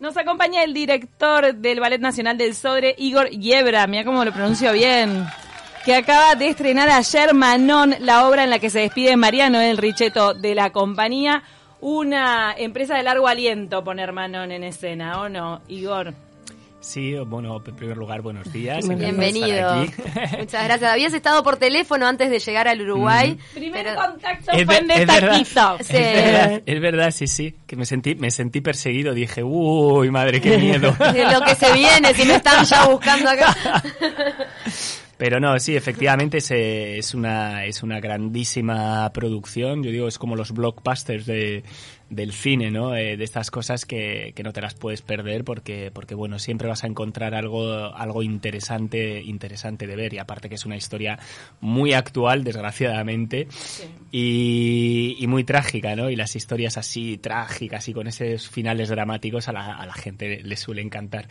Nos acompaña el director del Ballet Nacional del Sodre, Igor Yebra, mira cómo lo pronuncio bien, que acaba de estrenar ayer Manon, la obra en la que se despide Mariano el Richeto de la compañía, una empresa de largo aliento poner Manon en escena, ¿o no, Igor? Sí, bueno, en primer lugar, buenos días. Bienvenido. Muchas gracias. Habías estado por teléfono antes de llegar al Uruguay. Primer contacto fue en destaquito. Es, verdad, es verdad, sí, sí. Que me sentí, me sentí perseguido. Dije, uy, madre, qué miedo. lo que se viene, si me están ya buscando acá. Pero no, sí, efectivamente es, es, una, es una grandísima producción. Yo digo, es como los blockbusters de, del cine, ¿no? Eh, de estas cosas que, que, no te las puedes perder porque, porque, bueno, siempre vas a encontrar algo, algo interesante, interesante de ver. Y aparte que es una historia muy actual, desgraciadamente, y, y, muy trágica, ¿no? Y las historias así trágicas y con esos finales dramáticos a la, a la gente le suele encantar.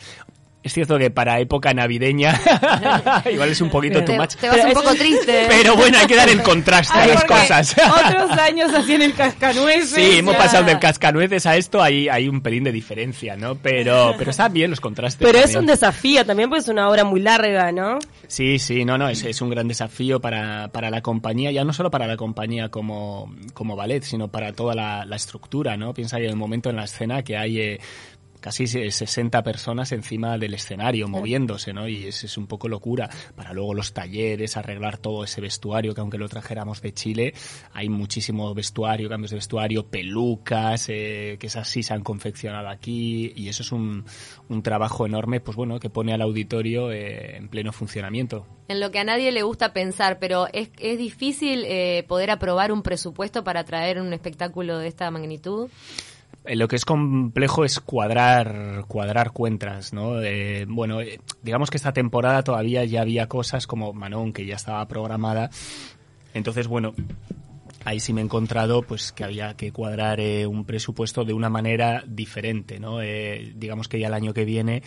Es cierto que para época navideña igual es un poquito too much. Te vas un poco triste. Pero bueno, hay que dar el contraste a las cosas. Otros años así en el cascanueces. Sí, hemos pasado del cascanueces a esto, hay, hay un pelín de diferencia, ¿no? Pero, pero están bien los contrastes. Pero es un desafío también, pues es una obra muy larga, ¿no? Sí, sí, no, no, es, es un gran desafío para, para, la compañía, ya no solo para la compañía como, como ballet, sino para toda la, la estructura, ¿no? Piensa en el momento en la escena que hay eh, casi 60 personas encima del escenario moviéndose, ¿no? Y es, es, un poco locura. Para luego los talleres, arreglar todo ese vestuario, que aunque lo trajéramos de Chile, hay muchísimo vestuario, cambios de vestuario, pelucas, eh, que esas sí se han confeccionado aquí, y eso es un, un trabajo enorme, pues bueno, que pone al auditorio eh, en pleno funcionamiento. En lo que a nadie le gusta pensar, pero es, es difícil eh, poder aprobar un presupuesto para traer un espectáculo de esta magnitud. Lo que es complejo es cuadrar, cuadrar cuentas, ¿no? Eh, bueno, digamos que esta temporada todavía ya había cosas como Manon, que ya estaba programada. Entonces, bueno, ahí sí me he encontrado pues que había que cuadrar eh, un presupuesto de una manera diferente, ¿no? Eh, digamos que ya el año que viene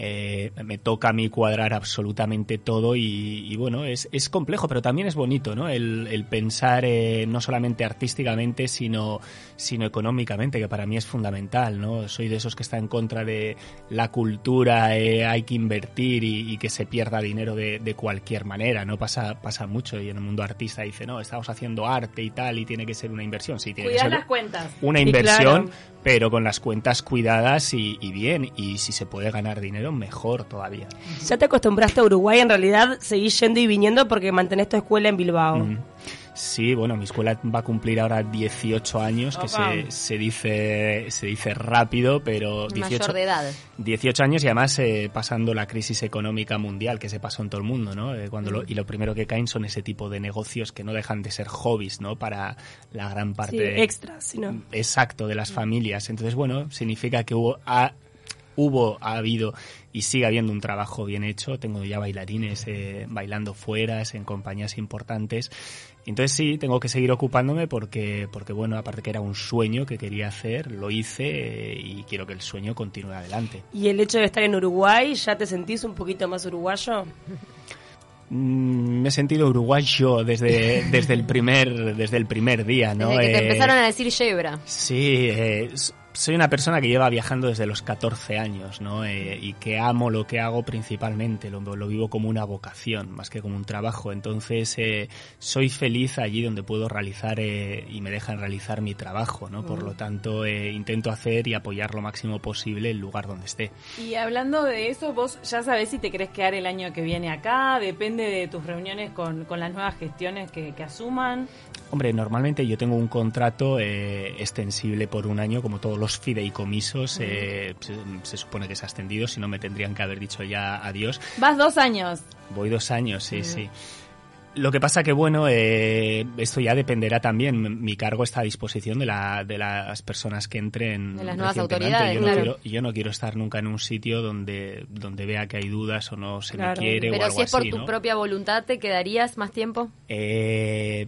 eh, me toca a mí cuadrar absolutamente todo y, y bueno, es, es, complejo, pero también es bonito, ¿no? El, el pensar eh, no solamente artísticamente, sino, sino económicamente, que para mí es fundamental, ¿no? Soy de esos que está en contra de la cultura, eh, hay que invertir y, y, que se pierda dinero de, de, cualquier manera, ¿no? Pasa, pasa mucho y en el mundo artista dice, no, estamos haciendo arte y tal y tiene que ser una inversión. Sí, tiene Cuidar que ser las cuentas. Una inversión, claro. pero con las cuentas cuidadas y, y bien, y si se puede ganar dinero, mejor todavía. Ya te acostumbraste a Uruguay, en realidad seguís yendo y viniendo porque mantenés tu escuela en Bilbao. Mm. Sí, bueno, mi escuela va a cumplir ahora 18 años, que se, se, dice se dice rápido, pero 18, Mayor de edad. 18 años y además eh, pasando la crisis económica mundial que se pasó en todo el mundo, ¿no? Eh, cuando lo, y lo primero que caen son ese tipo de negocios que no dejan de ser hobbies, ¿no? Para la gran parte sí, de, extras, ¿no? exacto de las familias. Entonces, bueno, significa que hubo ha, hubo, ha habido y sigue habiendo un trabajo bien hecho. Tengo ya bailarines eh, bailando fuera, en compañías importantes. Entonces sí, tengo que seguir ocupándome porque, porque bueno, aparte que era un sueño que quería hacer, lo hice eh, y quiero que el sueño continúe adelante. ¿Y el hecho de estar en Uruguay, ya te sentís un poquito más uruguayo? Mm, me he sentido uruguayo desde, desde, el, primer, desde el primer día, ¿no? Desde que te eh, empezaron a decir yebra. Sí, eh, soy una persona que lleva viajando desde los 14 años, ¿no? Eh, y que amo lo que hago principalmente, lo, lo, vivo como una vocación, más que como un trabajo. Entonces, eh, soy feliz allí donde puedo realizar eh, y me dejan realizar mi trabajo, ¿no? Por lo tanto, intento hacer y apoyar lo máximo posible el lugar donde esté. Y hablando de eso, vos ya sabés si te querés quedar el año que viene acá, depende de tus reuniones con, con las nuevas gestiones que, que asuman. Hombre, normalmente yo tengo un contrato eh, extensible por un año, como todos los fideicomisos. Eh, se, se, supone que se ha extendido, si no me tendrían que haber dicho ya adiós. Vas dos años. Voy dos años, sí, sí. Lo que pasa que, bueno, eh, esto ya dependerá también. Mi cargo está a disposición de, la, de las personas que entren. De las nuevas autoridades, yo, claro. no quiero, yo no quiero estar nunca en un sitio donde, donde vea que hay dudas o no se claro. me quiere Pero o algo si es por así, tu ¿no? propia voluntad, ¿te quedarías más tiempo? Eh,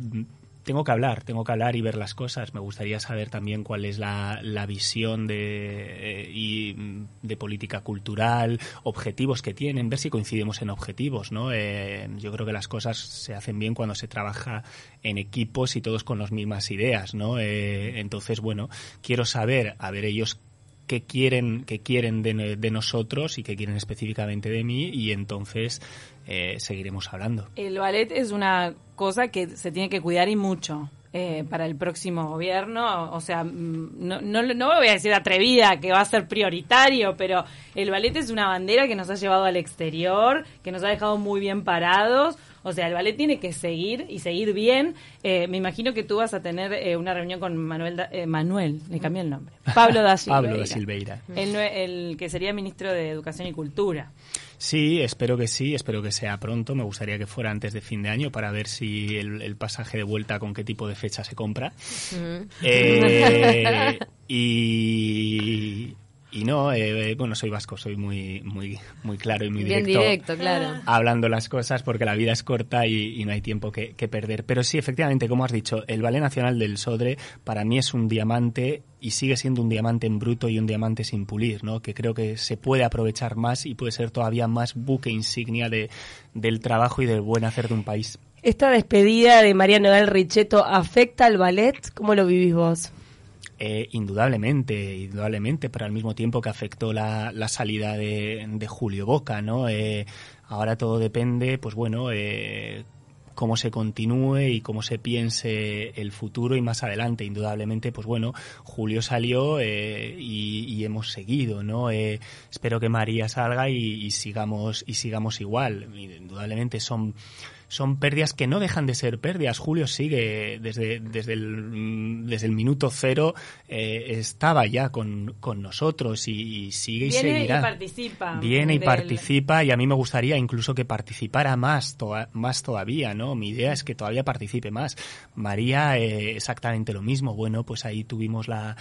tengo que hablar, tengo que hablar y ver las cosas. Me gustaría saber también cuál es la, visión de, eh, y de política cultural, objetivos que tienen, ver si coincidimos en objetivos, ¿no? Eh, yo creo que las cosas se hacen bien cuando se trabaja en equipos y todos con las mismas ideas, ¿no? Eh, entonces, bueno, quiero saber, a ver ellos qué quieren, qué quieren de nosotros y qué quieren específicamente de mí y entonces eh, seguiremos hablando. El ballet es una cosa que se tiene que cuidar y mucho. eh, para el próximo gobierno, o sea, mm, no, no, no voy a decir atrevida que va a ser prioritario, pero el ballet es una bandera que nos ha llevado al exterior, que nos ha dejado muy bien parados, o sea, el ballet tiene que seguir y seguir bien. Eh, me imagino que tú vas a tener eh, una reunión con Manuel, da- eh, Manuel, le cambié el nombre, Pablo da Silveira, Pablo da Silveira. El, el que sería ministro de Educación y Cultura. Sí, espero que sí, espero que sea pronto. Me gustaría que fuera antes de fin de año para ver si el, el pasaje de vuelta con qué tipo de fecha se compra. Eh, y, y no, eh, bueno, soy vasco, soy muy, muy, muy claro y muy Bien directo. directo, claro. hablando las cosas porque la vida es corta y, y no hay tiempo que, que perder. Pero sí, efectivamente, como has dicho, el Ballet Nacional del Sodre para mí es un diamante y sigue siendo un diamante en bruto y un diamante sin pulir, ¿no? Que creo que se puede aprovechar más y puede ser todavía más buque insignia de, del trabajo y del buen hacer de un país. ¿Esta despedida de María Noel Richetto afecta al ballet? ¿Cómo lo vivís vos? Eh, indudablemente, indudablemente, pero al mismo tiempo que afectó la, la salida de, de Julio Boca, ¿no? Eh, ahora todo depende, pues bueno, eh, cómo se continúe y cómo se piense el futuro y más adelante. Indudablemente, pues bueno, Julio salió eh, y, hemos seguido, ¿no? Eh, espero que María salga y sigamos y sigamos igual. Indudablemente son son pérdidas que no dejan de ser pérdidas. Julio sigue desde, desde, el, desde el minuto cero, eh, estaba ya con, con nosotros y, y sigue y Viene y seguirá. participa Viene y del- participa y a mí me gustaría incluso que participara más, toa- más todavía, ¿no? Mi idea es que todavía participe más. María, eh, exactamente lo mismo. Bueno, pues ahí tuvimos la,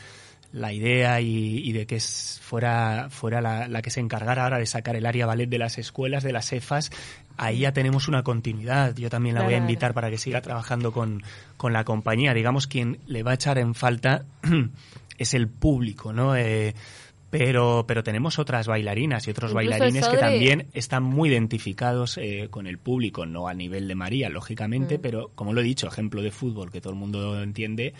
la idea y, y de que fuera, fuera la, la que se encargara ahora de sacar el área ballet de las escuelas, de las EFAS. Ahí ya tenemos una continuidad. Yo también la voy a invitar para que siga trabajando con, con la compañía. Digamos, quien le va a echar en falta es el público, ¿no? Eh, pero, pero tenemos otras bailarinas y otros Incluso bailarines que también están muy identificados eh, con el público, no a nivel de María, lógicamente, Mm. pero como lo he dicho, ejemplo de fútbol que todo el mundo entiende,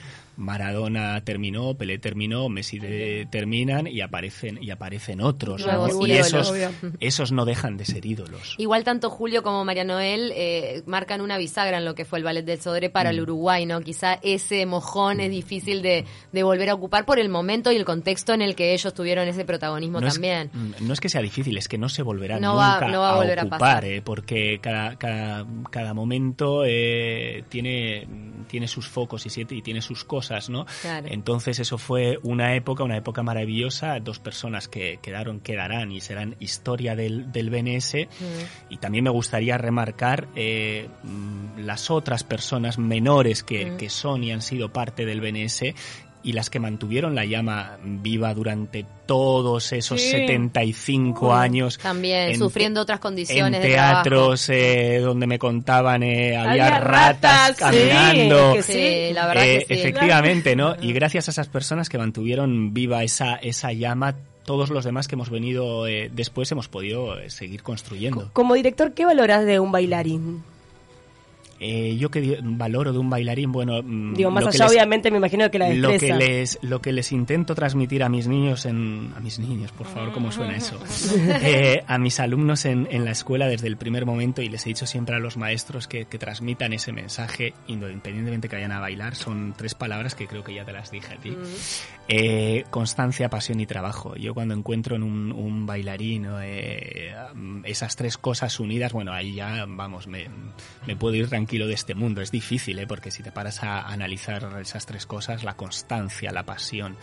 Maradona terminó, Pelé terminó, Messi de- terminan y aparecen y aparecen otros, ¿no? Y esos, Obvio. esos no dejan de ser ídolos. Igual tanto Julio como María Noel eh, marcan una bisagra en lo que fue el ballet del Sodre para el Uruguay, ¿no? Quizá ese mojón es difícil de, de volver a ocupar por el momento y el contexto en el que ellos tuvieron ese protagonismo no también. Es, mm, no es que sea difícil, es que no se volverá No va- nunca no va a volver a ocupar, pasar. eh, porque cada, cada, cada momento eh, tiene, tiene sus focos y, tiene sus cosas, ¿no? Claro. Entonces eso fue una época, una época maravillosa, dos personas que quedaron, quedarán y serán historia del, del BNS. Y también me gustaría remarcar eh, mm, las otras personas menores que, Mm. que son y han sido parte del BNS y las que mantuvieron la llama viva durante todos esos Sí. 75 años. También, en sufriendo otras condiciones En de teatros eh, donde me contaban eh, había, Había ratas, ratas, sí, caminando. que Sí, la verdad Eh, que sí. Efectivamente, ¿no? Y gracias a esas personas que mantuvieron viva esa, esa llama, todos los demás que hemos venido eh, después hemos podido eh, seguir construyendo. Como director, ¿qué valoras de un bailarín? Eh, yo que valoro de un bailarín, bueno, mm, Digo, más lo allá, les- obviamente, me imagino que la lo destreza. que les lo que les intento transmitir a mis niños en a mis niños por favor cómo suena eso Eh, a mis alumnos en, en la escuela desde el primer momento y les he dicho siempre a los maestros que, que transmitan ese mensaje independientemente que vayan a bailar son tres palabras que creo que ya te las dije a ti. Eh, constancia pasión y trabajo. Yo cuando encuentro en un, un bailarín eh, esas tres cosas unidas bueno ahí ya vamos me, me puedo ir tranquilo de este mundo es difícil ¿eh? porque si te paras a analizar esas tres cosas la constancia la pasión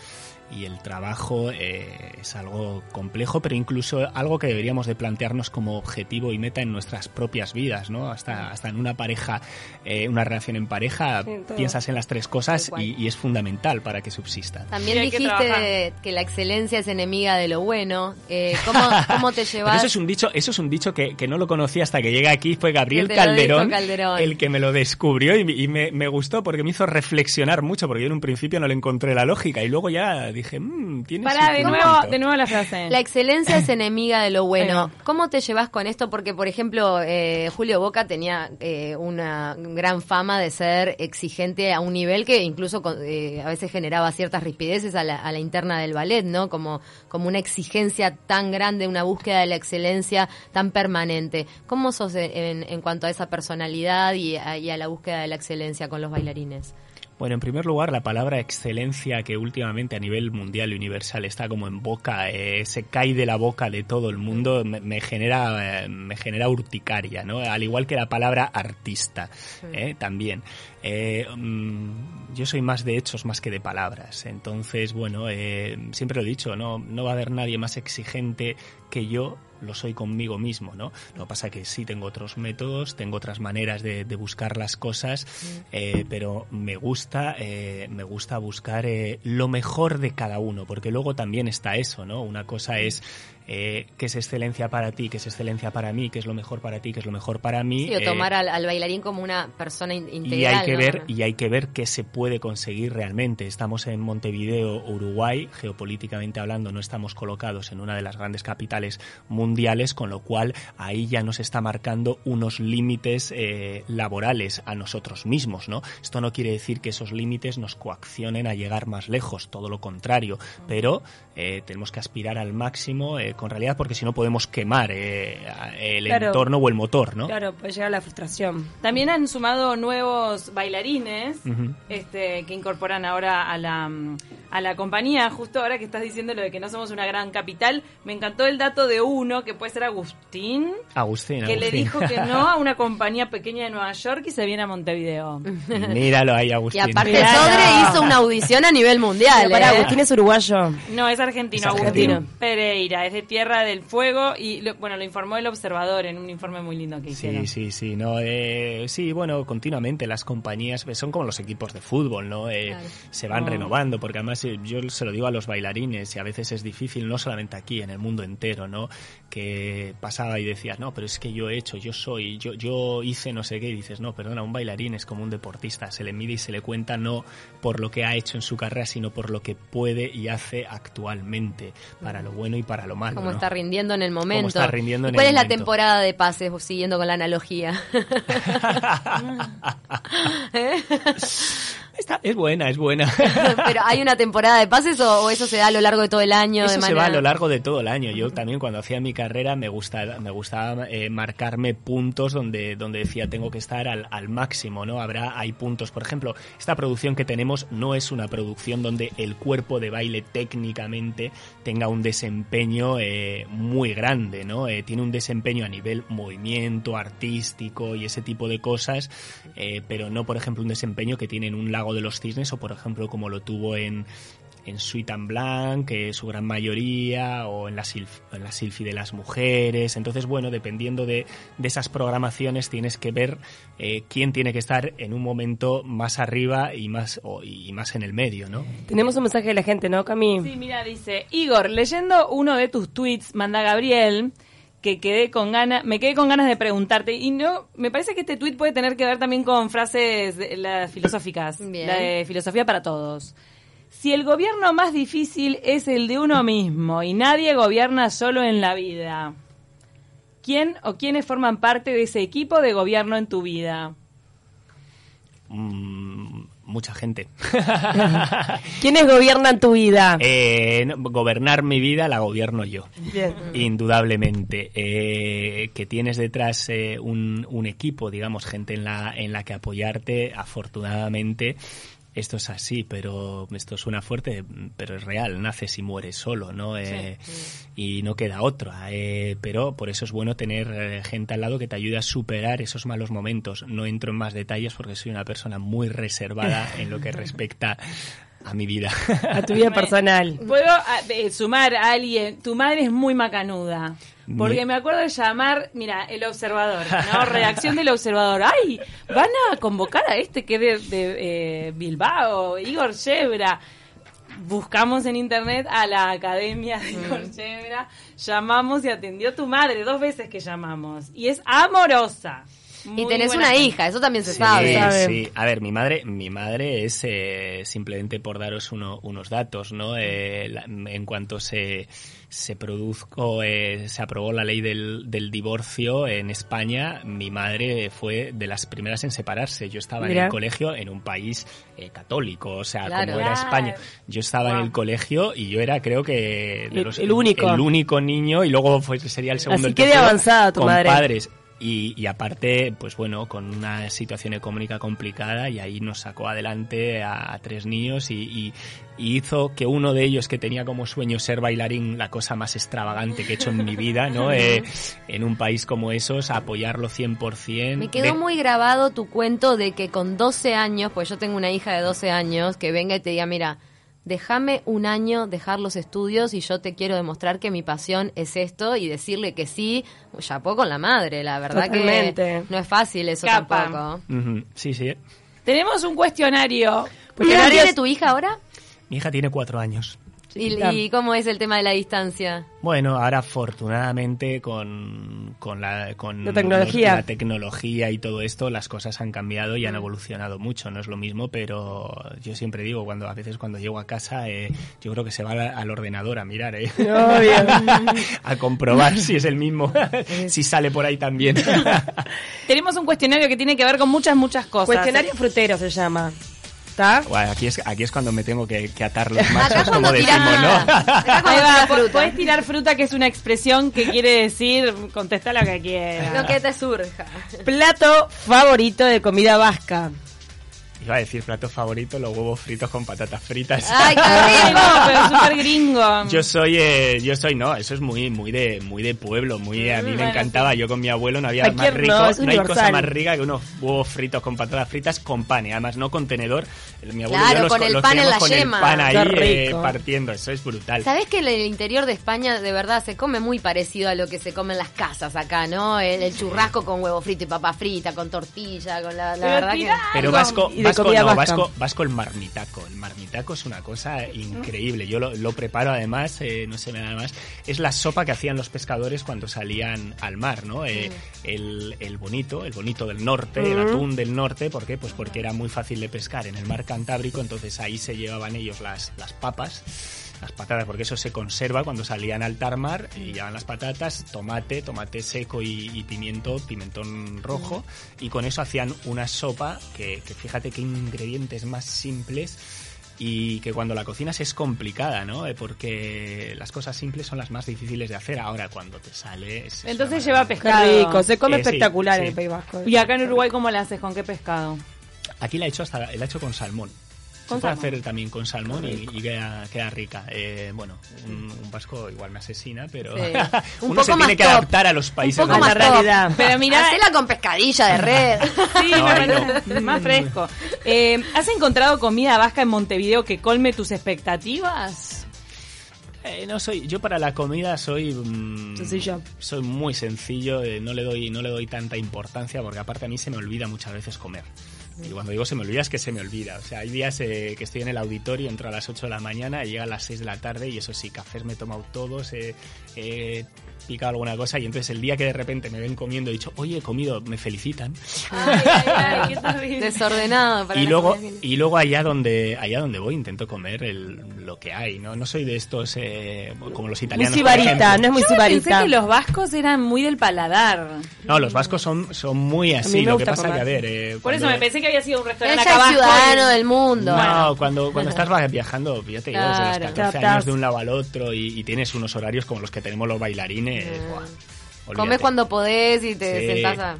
y el trabajo eh, es algo complejo, pero incluso algo que deberíamos de plantearnos como objetivo y meta en nuestras propias vidas, ¿no? Hasta, hasta en una pareja, eh, una relación en pareja, Sí, piensas en las tres cosas y, y es fundamental para que subsista. También Sí, hay que dijiste que la excelencia es enemiga de lo bueno. Eh, ¿cómo, ¿Cómo te llevas? eso es un dicho, eso es un dicho que, que no lo conocí hasta que llegué aquí, fue Gabriel Calderón. el que me lo descubrió y, y me, me gustó porque me hizo reflexionar mucho, porque yo en un principio no le encontré la lógica y luego ya dije, mmm, tiene Para, su de puntito". nuevo, de nuevo la frase. La excelencia es enemiga de lo bueno. ¿Cómo te llevas con esto? Porque, por ejemplo, eh, Julio Boca tenía eh, una gran fama de ser exigente a un nivel que incluso con- eh, a veces generaba ciertas rispideces a la, a la interna del ballet, ¿no? Como, como una exigencia tan grande, una búsqueda de la excelencia tan permanente. ¿Cómo sos en, en cuanto a esa personalidad y a, y a la búsqueda de la excelencia con los bailarines? Bueno, en primer lugar, la palabra excelencia que últimamente a nivel mundial y universal está como en boca, eh, se cae de la boca de todo el mundo, me, me genera eh, me genera urticaria, ¿no? Al igual que la palabra artista, eh, también. Eh, mm, yo soy más de hechos más que de palabras, entonces, bueno, eh, siempre lo he dicho, no, no va a haber nadie más exigente que yo lo soy conmigo mismo, ¿no? Lo que pasa que sí tengo otros métodos, tengo otras maneras de, de buscar las cosas, eh, pero me gusta, eh, me gusta buscar eh, lo mejor de cada uno, porque luego también está eso, ¿no? Una cosa es eh, qué es excelencia para ti, qué es excelencia para mí, qué es lo mejor para ti, qué es lo mejor para mí. Sí, o eh, tomar al, al bailarín como una persona in- integral. y hay que ¿no? ver y hay que ver qué se puede conseguir realmente. Estamos en Montevideo, Uruguay, geopolíticamente hablando, no estamos colocados en una de las grandes capitales mundiales, con lo cual ahí ya nos está marcando unos límites eh, laborales a nosotros mismos, ¿no? Esto no quiere decir que esos límites nos coaccionen a llegar más lejos, todo lo contrario, pero eh, tenemos que aspirar al máximo eh, con realidad porque si no podemos quemar eh, el Claro. entorno o el motor, ¿no? Claro, puede llegar a la frustración. También han sumado nuevos bailarines este, que incorporan ahora a la, a la compañía. Justo ahora que estás diciendo lo de que no somos una gran capital, me encantó el dato de uno, que puede ser Agustín, Agustín, que le Agustín. dijo que no a una compañía pequeña de Nueva York y se viene a Montevideo. Míralo ahí, Y Agustín. aparte Mirá, Sodre hizo una audición a nivel mundial. Pero ¿eh? Agustín es uruguayo. No, es argentino, Es Agustín argentino. Pereira, es de Tierra del Fuego y lo- bueno, lo informó el observador en un informe muy lindo que hicieron. Sí, sí, sí, no, eh, sí, bueno, continuamente las compañías eh, son como los equipos de fútbol, ¿no? Eh, Claro. Se van No. renovando, porque además eh, yo se lo digo a los bailarines y a veces es difícil, no solamente aquí, en el mundo entero, ¿no? Que pasaba y decías, no, pero es que yo he hecho, yo soy, yo, yo hice no sé qué, y dices, no, perdona, un bailarín es como un deportista, se le mide y se le cuenta no por lo que ha hecho en su carrera, sino por lo que puede y hace actualmente, para lo bueno y para lo malo. Cómo ¿no? está rindiendo en el momento. está rindiendo ¿Y en ¿Cuál el es la temporada de pases, siguiendo con la analogía? ¿Eh? Está- es buena, es buena. Pero hay una temporada de pases o, o eso se da a lo largo de todo el año. Eso de se va a lo largo de todo el año. Yo también cuando hacía mi carrera me gustaba, me gustaba eh, marcarme puntos donde, donde decía tengo que estar al, al máximo, ¿no? Habrá, hay puntos. Por ejemplo, esta producción que tenemos no es una producción donde el cuerpo de baile técnicamente tenga un desempeño eh, muy grande, ¿no? Eh, tiene un desempeño a nivel movimiento, artístico y ese tipo de cosas, eh, pero no, por ejemplo, un desempeño que tiene en un lago de los cisnes o, por ejemplo, como lo tuvo en, en Sweet and Blanc, que su gran mayoría, o en la, Silf, en la Silfi de las mujeres. Entonces, bueno, dependiendo de, de esas programaciones, tienes que ver eh, quién tiene que estar en un momento más arriba y más, o- y más en el medio, ¿no? Tenemos un mensaje de la gente, ¿no, Cami? Sí, mira, dice, Igor, leyendo uno de tus tweets, manda Gabriel, que quedé con ganas, me quedé con ganas de preguntarte, y no, me parece que este tweet puede tener que ver también con frases de- las filosóficas, Bien. la de filosofía para todos. Si el gobierno más difícil es el de uno mismo y nadie gobierna solo en la vida, ¿quién o quiénes forman parte de ese equipo de gobierno en tu vida? Mm, mucha gente. ¿Quiénes gobiernan tu vida? Eh, no, gobernar mi vida la gobierno yo. Bien. Indudablemente. Eh, que tienes detrás eh, un, un equipo, digamos, gente en la, en la que apoyarte, afortunadamente. Esto es así, pero esto suena fuerte, pero es real. Naces y mueres solo, ¿no? Eh, Y no queda otra. eh, pero por eso es bueno tener eh, gente al lado que te ayude a superar esos malos momentos. No entro en más detalles porque soy una persona muy reservada en lo que respecta a mi vida. A tu vida personal. Puedo ah, eh, sumar a alguien. Tu madre es muy macanuda. Porque me acuerdo de llamar, mira, el observador, ¿no? Reacción del observador. ¡Ay! Van a convocar a este que es de, de, eh, Bilbao, Igor Shebra. Buscamos en internet a la academia de Igor Shebra. Llamamos y atendió tu madre. Dos veces que llamamos. Y es amorosa. Muy y tenés una gente. hija, eso también se Sí, sabe. sí. A ver, mi madre, mi madre es eh, simplemente por daros uno- unos datos, ¿no? Eh, la- en cuanto se se produjo, eh, se aprobó la ley del, del divorcio en España, mi madre fue de las primeras en separarse. Yo estaba en el colegio en un país eh, católico, o sea, Claro. como era Claro. España. Yo estaba en el colegio y yo era, creo que, de El- los- el único. el único niño y luego pues, sería el segundo. Así el que de avanzada tu con madre. padres. Y, y aparte, pues bueno, con una situación económica complicada y ahí nos sacó adelante a, a tres niños y, y- y hizo que uno de ellos que tenía como sueño ser bailarín, la cosa más extravagante que he hecho en mi vida, ¿no? Eh, en un país como esos, apoyarlo 100%. Me quedó De- muy grabado tu cuento de que con 12 años, pues yo tengo una hija de 12 años, que venga y te diga, mira, déjame un año dejar los estudios y yo te quiero demostrar que mi pasión es esto y decirle que sí, chapó con la madre, la verdad Totalmente. que no es fácil eso Capa. tampoco. Sí, sí. Tenemos un cuestionario. ¿Qué edad tiene tu hija ahora? Mi hija tiene cuatro años. ¿Y, Chiquita. y cómo es el tema de la distancia? Bueno, ahora afortunadamente con, con, la, con La tecnología. la tecnología y todo esto, las cosas han cambiado y han evolucionado mucho. No es lo mismo, pero yo siempre digo, cuando a veces cuando llego a casa, eh, yo creo que se va al, al ordenador a mirar, eh, a comprobar si es el mismo, si sale por ahí también. Tenemos un cuestionario que tiene que ver con muchas, muchas cosas. Cuestionario frutero se llama. ¿Está? Bueno, aquí, es, aquí es cuando me tengo que, que atar los machos, como decimos, va, fruta. Puedes tirar fruta, que es una expresión que quiere decir, contesta lo que quieras. Lo que te surja. Plato favorito de comida vasca. Iba a decir plato favorito, los huevos fritos con patatas fritas. ¡Ay, qué rico! no, pero súper gringo. Yo soy, eh, yo soy, no, eso es muy, muy de, muy de pueblo, muy, a mí me bueno, encantaba. Yo con mi abuelo no había Aquí más no, rico, es no, hay cosa más rica que unos huevos fritos con patatas fritas con pan, y además no con tenedor. Mi abuelo y Claro, yo los, con el los pan en la con yema. el pan ahí eh, partiendo, eso es brutal. ¿Sabés que en el interior de España de verdad se come muy parecido a lo que se come en las casas acá, ¿no? El, el churrasco con huevo frito y papa frita, con tortilla, con la, la Pero verdad que... Pero vasco, Y de vasco, comida no, vasca. vasco, vasco el marmitaco. El marmitaco es una cosa increíble. Yo lo, lo preparo además, eh, no sé nada más. Es la sopa que hacían los pescadores cuando salían al mar, ¿no? Eh, el, el bonito, el bonito del norte, el atún del norte. ¿Por qué? Pues porque era muy fácil de pescar en el mar Cantábrico, entonces ahí se llevaban ellos las, las papas. Las patatas, porque eso se conserva cuando salían al tarmar y llevan las patatas, tomate, tomate seco y, y pimiento, pimentón rojo, y con eso hacían una sopa que, que fíjate qué ingredientes más simples y que cuando la cocinas es complicada, ¿no? Eh, Porque las cosas simples son las más difíciles de hacer. Ahora cuando te sale es- es Entonces lleva pescado. rico. Se come Eh, sí, espectacular en el País Vasco. Y acá en Uruguay, ¿cómo la haces? ¿Con qué pescado? Aquí la he hecho hasta la he hecho con salmón. Se puede hacer también con salmón y, y queda, queda rica. Eh, bueno, un, un vasco igual me asesina, pero Sí. Un uno se tiene que top. adaptar a los países. Un poco más la top. realidad. Pero mirá, Hacela con pescadilla de red. Sí, No, me parece más fresco. Eh, ¿Has encontrado comida vasca en Montevideo que colme tus expectativas? Eh, no soy, yo para la comida soy mm, Sencillo. soy muy sencillo, eh, no le doy no le doy tanta importancia porque aparte a mí se me olvida muchas veces comer. Y cuando digo se me olvida es que se me olvida. O sea, hay días eh, que estoy en el auditorio, entro a las 8 de la mañana y llega a las 6 de la tarde y eso sí, cafés me he tomado todos, eh, he picado alguna cosa y entonces el día que de repente me ven comiendo he dicho, oye, he comido, me felicitan. Ay, ay, ay. Desordenado. Para y luego y luego allá donde allá donde voy intento comer el, lo que hay no no soy de estos eh, como los Muy italianos por sibarita, no es muy Yo me pensé sibarita. que los vascos eran muy del paladar. no los vascos son son muy así lo que pasa que comer. a ver eh, Por cuando- eso me pensé que había sido un restaurante Ella acá abajo. ciudadano y- del mundo. no, cuando, cuando estás viajando, fíjate, yo desde los Claro. 14 Te años de un lado al otro y, y tienes unos horarios como los que tenemos los bailarines. Buah, Comes cuando podés y te Sí. sentás a...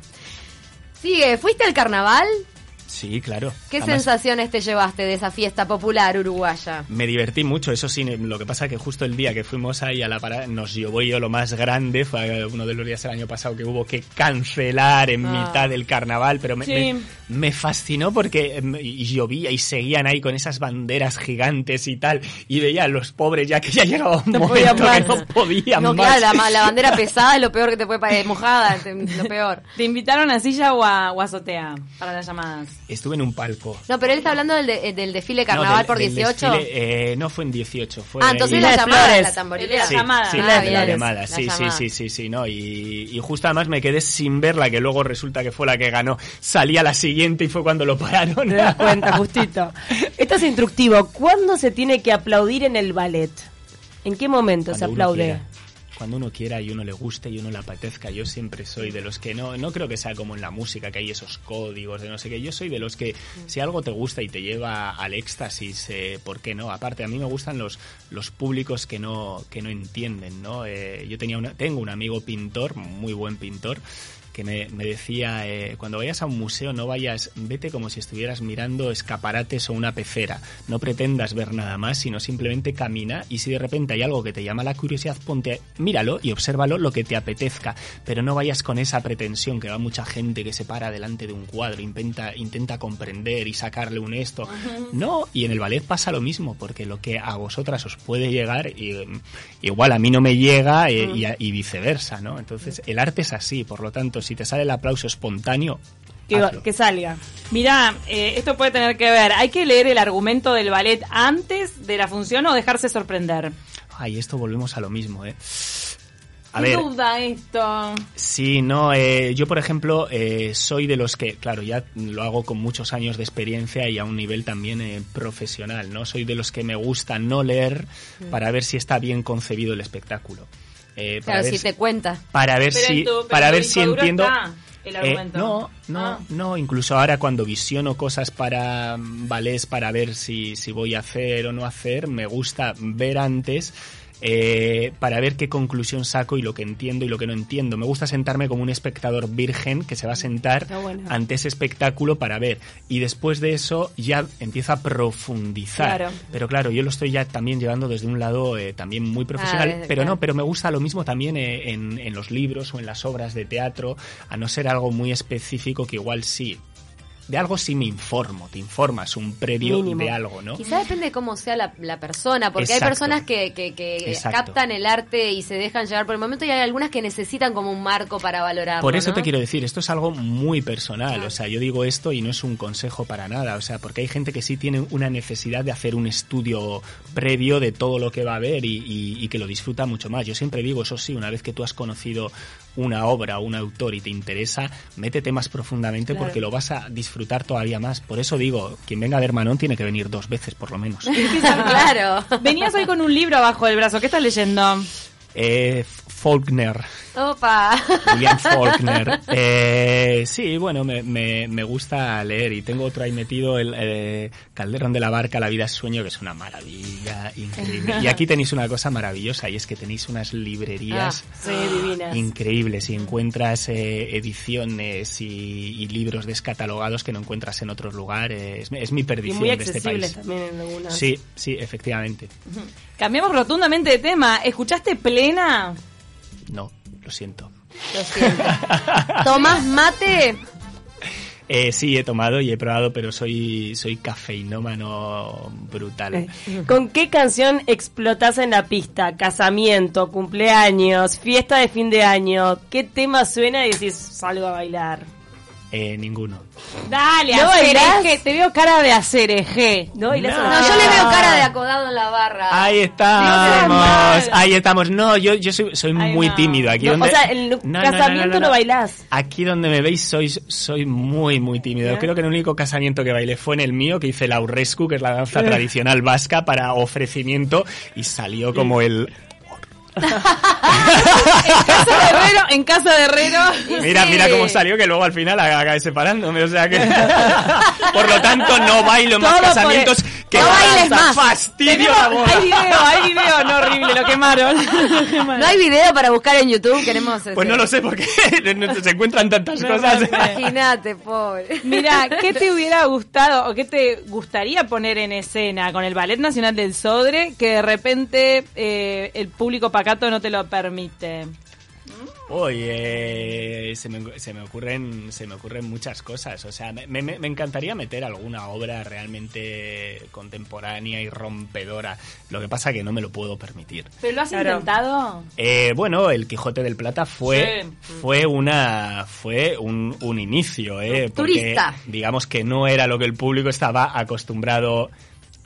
Sigue, ¿fuiste al carnaval? Sí, claro. ¿Qué Además, sensaciones te llevaste de esa fiesta popular uruguaya? Me divertí mucho, eso sí, lo que pasa que justo el día que fuimos ahí a la parada nos llevó yo lo más grande, fue uno de los días del año pasado que hubo que cancelar en Ah. mitad del carnaval, pero me, Sí. me, me fascinó porque em, y llovía y seguían ahí con esas banderas gigantes y tal, y veía a los pobres ya que ya llegaba un No momento que no podían No, más. claro, la, la bandera pesada es lo peor que te puede parecer, mojada, te- lo peor. ¿Te invitaron a silla o a, o a azotea para las llamadas? Estuve en un palco. No, pero él está hablando del, de- del desfile carnaval No, del- por del 18. desfile, eh, no fue en 18, fue ah, entonces en- la llamada, la tamborilera. La Sí, llamada. sí, Ah, la llamada, La sí, sí, sí, sí, sí, no, y, y justo además me quedé sin ver la que luego resulta que fue la que ganó. Salí a la siguiente y fue cuando lo pararon. Te das cuenta, justito. Esto es instructivo. ¿Cuándo se tiene que aplaudir en el ballet? ¿En qué momento se Cuando aplaude? Cuando uno quiera y uno le guste y uno le apetezca. Yo siempre soy de los que no, no creo que sea como en la música, que hay esos códigos de no sé qué. Yo soy de los que si algo te gusta y te lleva al éxtasis, eh, ¿por qué no? Aparte, a mí me gustan los, los públicos que no, que no entienden, ¿no? Eh, yo tenía una, tengo un amigo pintor, muy buen pintor, que me, me decía, eh, cuando vayas a un museo no vayas, vete como si estuvieras mirando escaparates o una pecera. No pretendas ver nada más, sino simplemente camina y si de repente hay algo que te llama la curiosidad, ponte, míralo y obsérvalo lo que te apetezca. Pero no vayas con esa pretensión que va mucha gente que se para delante de un cuadro, intenta, intenta comprender y sacarle un esto. No, y en el ballet pasa lo mismo, porque lo que a vosotras os puede llegar, y, igual a mí no me llega eh, y, y viceversa, ¿no? Entonces, el arte es así, por lo tanto, si te sale el aplauso espontáneo, Que, salga. Mira, eh, esto puede tener que ver. ¿Hay que leer el argumento del ballet antes de la función o dejarse sorprender? Ay, esto volvemos a lo mismo, ¿eh? A ¿Qué ver, duda esto? Sí, no, eh, yo por ejemplo eh, soy de los que, claro, ya lo hago con muchos años de experiencia y a un nivel también eh, profesional, ¿no? Soy de los que me gusta no leer para ver si está bien concebido el espectáculo. Eh, para Claro, ver si te cuenta. para ver Pero si tu- para ver si entiendo está el Eh, no no Ah. no incluso ahora cuando visiono cosas para mm, ballets para ver si si voy a hacer o no hacer me gusta ver antes eh, para ver qué conclusión saco y lo que entiendo y lo que no entiendo. Me gusta sentarme como un espectador virgen que se va a sentar bueno. ante ese espectáculo para ver. Y después de eso ya empiezo a profundizar. Claro. Pero claro, yo lo estoy ya también llevando desde un lado eh, también muy profesional. desde- pero claro. no, pero me gusta lo mismo también eh, en, en los libros o en las obras de teatro, a no ser algo muy específico que igual sí. De algo sí me informo, te informas un previo Mínimo. de algo, ¿no? Quizá depende de cómo sea la, la persona, porque Exacto. hay personas que, que, que captan el arte y se dejan llevar por el momento y hay algunas que necesitan como un marco para valorarlo. Por eso ¿no? te quiero decir, esto es algo muy personal, o sea, yo digo esto y no es un consejo para nada, o sea, porque hay gente que sí tiene una necesidad de hacer un estudio previo de todo lo que va a ver y, y- y que lo disfruta mucho más. Yo siempre digo, eso sí, una vez que tú has conocido una obra o un autor y te interesa, métete más profundamente Claro. porque lo vas a disfrutar todavía más. Por eso digo, quien venga a ver Manon tiene que venir dos veces por lo menos. claro. Venías hoy con un libro abajo del brazo. ¿Qué estás leyendo? Eh, Faulkner. Opa. William Faulkner. Eh, sí, bueno, me, me, me gusta leer y tengo otro ahí metido, el eh, Calderón de la Barca, La vida es sueño, que es una maravilla increíble. Y aquí tenéis una cosa maravillosa y es que tenéis unas librerías Sí, divinas. increíbles y encuentras eh, ediciones y, y libros descatalogados que no encuentras en otros lugares. Es, mi Y perdición muy de este país. también en algunas. Sí, sí, efectivamente. Cambiamos rotundamente de tema. ¿Escuchaste plena? No, lo siento. Lo siento. ¿Tomás mate? Eh, sí, he tomado y he probado, pero soy, soy cafeinómano brutal. Eh, ¿Con qué canción explotás en la pista? Casamiento, cumpleaños, fiesta de fin de año. ¿Qué tema suena y decís salgo a bailar? Eh, ninguno. Dale, ¿No hacer bailás? eje. Te veo cara de hacer eje. No, y No. No, yo le veo cara de acodado en la barra. Ahí estamos, ahí estamos. No, yo, yo soy, soy Ay, muy no. tímido. Aquí No, donde, o sea, en el casamiento no bailás. Aquí donde me veis soy, soy muy, muy tímido. ¿Eh? Creo que el único casamiento que bailé fue en el mío, que hice la urrescu, que es la danza tradicional vasca para ofrecimiento, y salió como el... En casa de Herrero, en casa de Herrero. Mira, Sí. mira cómo salió, que luego al final acabé separándome, o sea que... Por lo tanto, no bailo más Todo por casamientos que No bailes más. ¡Fastidio la boda! hay video, hay video, no horrible, lo quemaron. No hay video para buscar en YouTube, queremos... Pues no lo sé porque se encuentran tantas cosas. Imagínate, pobre. Mira, ¿qué te hubiera gustado o qué te gustaría poner en escena con el Ballet Nacional del Sodre que de repente eh, el público pacato no te lo permite? Oye, se me, se me ocurren se me ocurren muchas cosas. O sea, me, me- me encantaría meter alguna obra realmente contemporánea y rompedora. Lo que pasa que no me lo puedo permitir. ¿Pero lo has Claro. intentado? Eh, bueno, el Quijote del Plata fue, Sí. fue una fue un, un inicio, eh, porque Turista. digamos que no era lo que el público estaba acostumbrado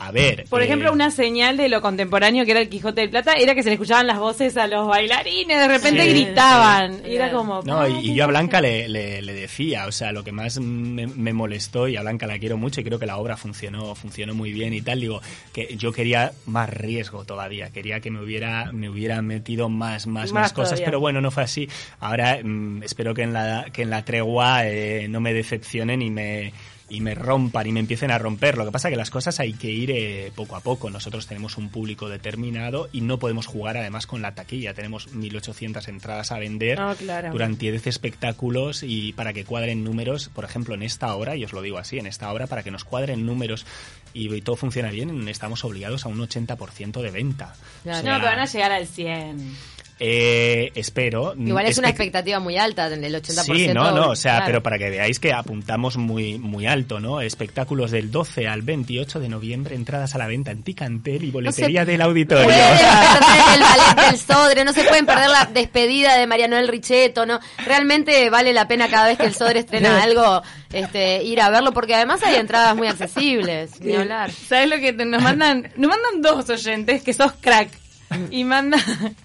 a ver. Por Eh, ejemplo, una señal de lo contemporáneo que era el Quijote del Plata era que se le escuchaban las voces a los bailarines, de repente Sí, gritaban. sí. Y era como... No, y, y yo a Blanca le, le- le decía, o sea, lo que más me, me molestó, y a Blanca la quiero mucho y creo que la obra funcionó, funcionó muy bien y tal, digo, que yo quería más riesgo todavía, quería que me hubiera, me hubiera metido más, más, más, Más cosas, todavía. pero bueno, no fue así. Ahora mm, espero que en la, que en la tregua eh, no me decepcionen y me y me rompan y me empiecen a romper. Lo que pasa es que las cosas hay que ir eh, poco a poco. Nosotros tenemos un público determinado y no podemos jugar además con la taquilla. Tenemos 1.800 entradas a vender claro. durante 10 espectáculos y para que cuadren números, por ejemplo, en esta hora, y os lo digo así, en esta hora, para que nos cuadren números y, y todo funciona bien, estamos obligados a un 80% de venta. Claro. O sea, No, pero van a llegar al 100. Eh, espero. Igual es una Expect- expectativa muy alta, en el 80%. Sí, no, no, o sea, claro. pero para que veáis que apuntamos muy muy alto, ¿no? Espectáculos del 12 al 28 de noviembre, entradas a la venta en Ticantel y boletería del auditorio. Pueden perder el ballet del Sodre, no se pueden perder la despedida de María Noel Richetto, ¿no? Realmente vale la pena cada vez que el Sodre estrena algo, este, ir a verlo, porque además hay entradas muy accesibles, ni hablar. ¿Sabes lo que te- nos mandan? Nos mandan dos oyentes que sos crack. Y mandan...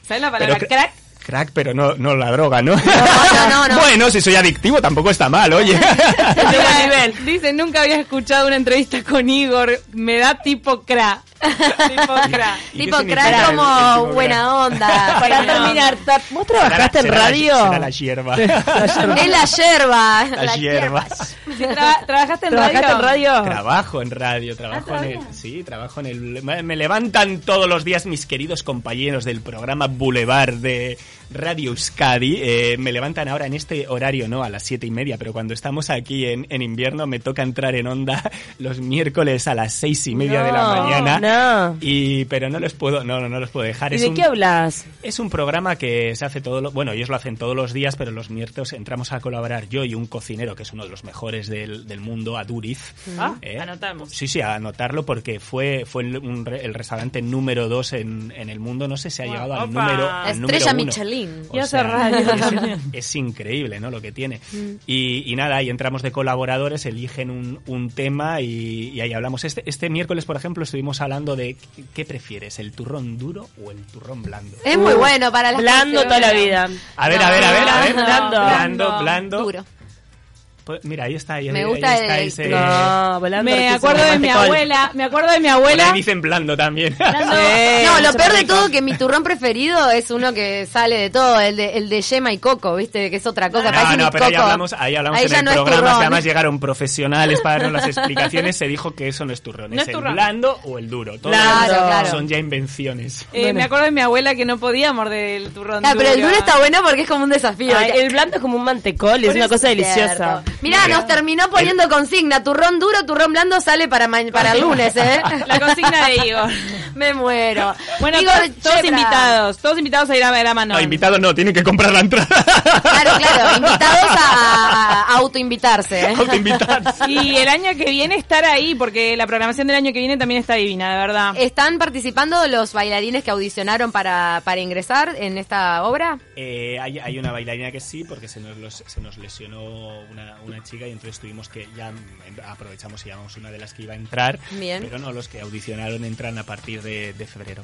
¿Sabes la palabra Pero crack? Crack, pero no, no la droga, ¿no? no, no, no. Bueno, si soy adictivo tampoco está mal, oye. Dice, nunca había escuchado una entrevista con Igor. Me da tipo crack. tipo crack. ¿Y qué Tipo como buena onda. Para terminar, ¿vos trabajaste en la- radio? será la hierba. Es la yerba. Las hierbas. Sí, traba- ¿Trabajaste en ¿Trabajaste radio? Trabajo en radio, trabajo en el, sí, trabajo en el, me levantan todos los días mis queridos compañeros del programa Boulevard de Radio Euskadi, eh, me levantan ahora en este horario, no a las siete y media, pero cuando estamos aquí en, en invierno me toca entrar en onda los miércoles a las seis y media de la mañana. no. Y, pero no los puedo, no, no, no los puedo dejar. ¿Y Es de un- qué hablas? es un programa que se hace todo, lo, bueno, ellos lo hacen todos los días, pero los miércoles entramos a colaborar yo y un cocinero que es uno de los mejores del, del mundo, Aduriz. Ah, ¿eh? anotamos. Sí, sí, a anotarlo porque fue, fue el, un re- el restaurante número dos en, en el mundo. No sé si ha Wow, llegado al opa. número, al estrella número uno. Michelin. O Y hace sea, radio. Es, es increíble, ¿no? Lo que tiene. Y, y nada, ahí entramos de colaboradores, eligen un, un tema y, y ahí hablamos. Este, este miércoles, por ejemplo, estuvimos hablando de ¿qué prefieres, el turrón duro o el turrón blando? Es muy bueno para las Blando toda la vida. A ver, a ver, a ver, a ver. Blando. blando, blando. Duro. Pues mira, ahí está. Ahí, Me ahí gusta está el- ese- No, volando Me acuerdo de mi abuela. Me acuerdo de mi abuela. dicen blando también. Sí, No, lo peor de todo que mi turrón preferido es uno que sale de todo, el de, el de yema y coco, ¿viste? Que es otra cosa. No, parece no, pero ahí hablamos, ahí hablamos Ahí en ya el no es programa, turrón. que además llegaron profesionales para darnos las explicaciones, se dijo que eso no es turrón, No es, es el turrón. blando o el duro. Todo Claro, claro. Son ya invenciones. Eh, Me acuerdo de mi abuela que no podía morder el turrón Ah, pero el duro. duro está bueno porque es como un desafío. Ay, el blando es como un mantecol, es una cosa deliciosa. Mirá, nos terminó poniendo consigna. Turrón duro, turrón blando sale para, ma- para el lunes, ¿eh? La consigna de Igor. Me muero. Bueno, Igor todos, invitados. Todos invitados a ir a ver a Manon. No, invitados no, tienen que comprar la entrada. Claro, claro. Invitados a, a autoinvitarse. ¿eh? Autoinvitarse. Y el año que viene estar ahí, porque la programación del año que viene también está divina, de verdad. ¿Están participando los bailarines que audicionaron para, para ingresar en esta obra? Eh, hay, hay una bailarina que sí, porque se nos, los- se nos lesionó una, una chica y entonces tuvimos que ya aprovechamos y llamamos una de las que iba a entrar. Bien. Pero no, los que audicionaron entran a partir de, de febrero.